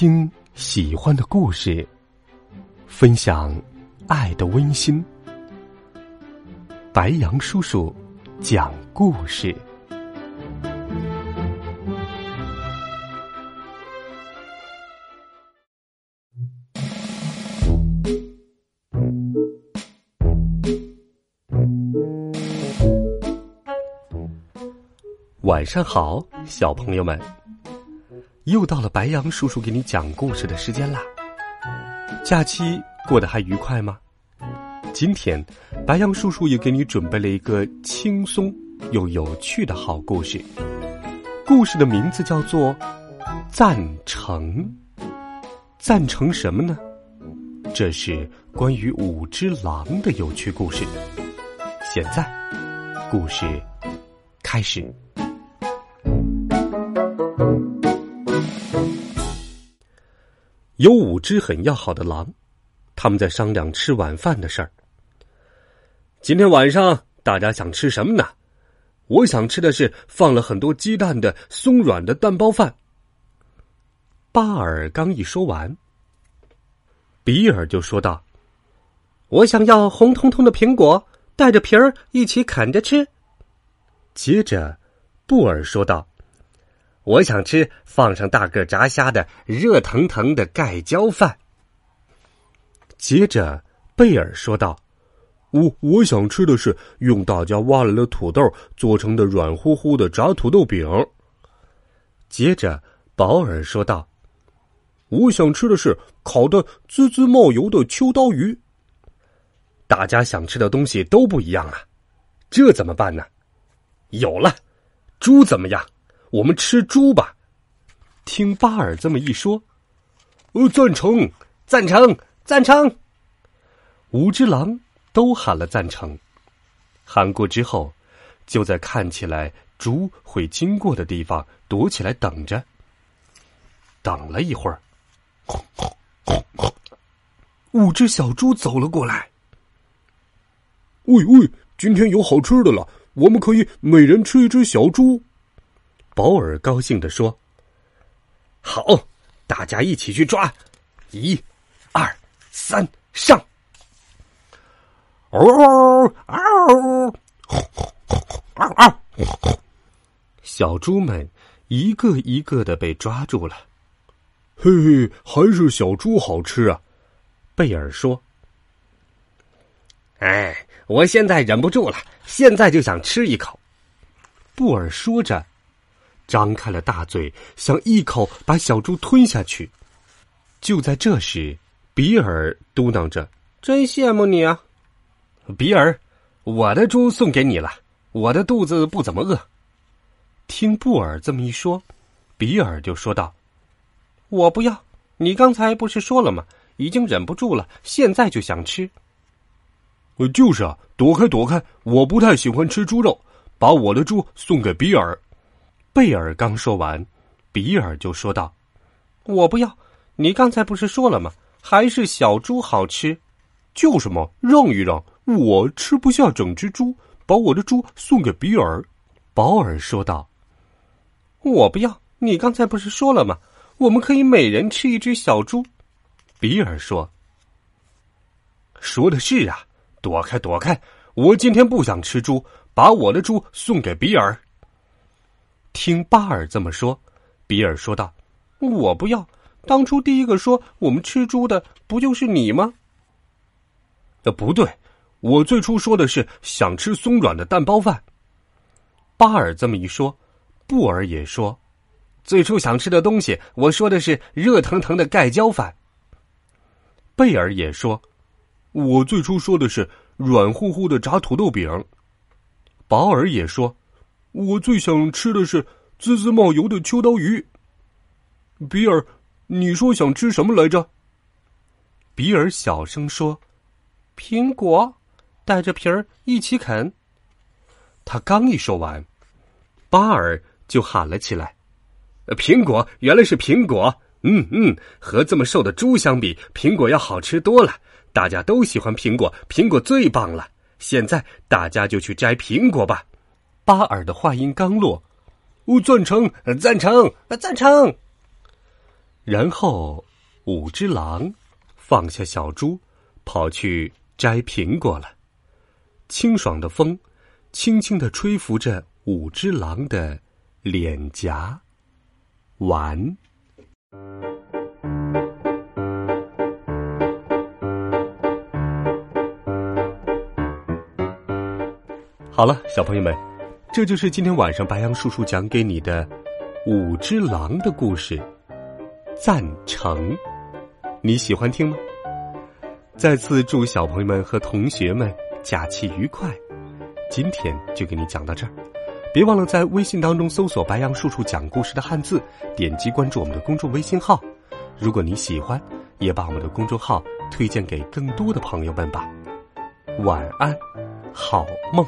听喜欢的故事，分享爱的温馨。白杨叔叔讲故事。晚上好，小朋友们。又到了白羊叔叔给你讲故事的时间啦。假期过得还愉快吗？今天，白羊叔叔也给你准备了一个轻松又有趣的好故事。故事的名字叫做《赞成》。赞成什么呢？这是关于五只狼的有趣故事。现在，故事开始。有五只很要好的狼，他们在商量吃晚饭的事儿。今天晚上大家想吃什么呢？我想吃的是放了很多鸡蛋的松软的蛋包饭。巴尔刚一说完，比尔就说道：“我想要红彤彤的苹果，带着皮儿一起啃着吃。”接着，布尔说道。我想吃放上大个炸虾的热腾腾的盖浇饭。接着，贝尔说道：“我我想吃的是用大家挖来的土豆做成的软乎乎的炸土豆饼。”接着，保尔说道：“我想吃的是烤的滋滋冒油的秋刀鱼。”大家想吃的东西都不一样啊，这怎么办呢？有了，猪怎么样？我们吃猪吧！听巴尔这么一说，呃，赞成，赞成，赞成！五只狼都喊了赞成。喊过之后，就在看起来猪会经过的地方躲起来等着。等了一会儿，五只小猪走了过来。喂喂，今天有好吃的了，我们可以每人吃一只小猪。保尔高兴地说：“好，大家一起去抓！一、二、三，上！”嗷嗷嗷嗷！小猪们一个一个的被抓住了。嘿嘿，还是小猪好吃啊！贝尔说：“哎，我现在忍不住了，现在就想吃一口。”布尔说着。张开了大嘴，想一口把小猪吞下去。就在这时，比尔嘟囔着：“真羡慕你啊，比尔！我的猪送给你了，我的肚子不怎么饿。”听布尔这么一说，比尔就说道：“我不要！你刚才不是说了吗？已经忍不住了，现在就想吃。”“就是啊，躲开，躲开！我不太喜欢吃猪肉，把我的猪送给比尔。”贝尔刚说完，比尔就说道：“我不要！你刚才不是说了吗？还是小猪好吃。就是嘛，让一让，我吃不下整只猪，把我的猪送给比尔。”保尔说道：“我不要！你刚才不是说了吗？我们可以每人吃一只小猪。”比尔说：“说的是啊，躲开，躲开！我今天不想吃猪，把我的猪送给比尔。”听巴尔这么说，比尔说道：“我不要！当初第一个说我们吃猪的，不就是你吗？”“呃，不对，我最初说的是想吃松软的蛋包饭。”巴尔这么一说，布尔也说：“最初想吃的东西，我说的是热腾腾的盖浇饭。”贝尔也说：“我最初说的是软乎乎的炸土豆饼。”保尔也说。我最想吃的是滋滋冒油的秋刀鱼。比尔，你说想吃什么来着？比尔小声说：“苹果，带着皮儿一起啃。”他刚一说完，巴尔就喊了起来：“苹果，原来是苹果！嗯嗯，和这么瘦的猪相比，苹果要好吃多了。大家都喜欢苹果，苹果最棒了。现在大家就去摘苹果吧。”巴尔的话音刚落，我赞成，赞成，赞成。然后，五只狼放下小猪，跑去摘苹果了。清爽的风，轻轻的吹拂着五只狼的脸颊。完。好了，小朋友们，这就是今天晚上白羊叔叔讲给你的五只狼的故事。赞成，你喜欢听吗？再次祝小朋友们和同学们假期愉快。今天就给你讲到这儿，别忘了在微信当中搜索“白羊叔叔讲故事”的汉字，点击关注我们的公众微信号。如果你喜欢，也把我们的公众号推荐给更多的朋友们吧。晚安，好梦。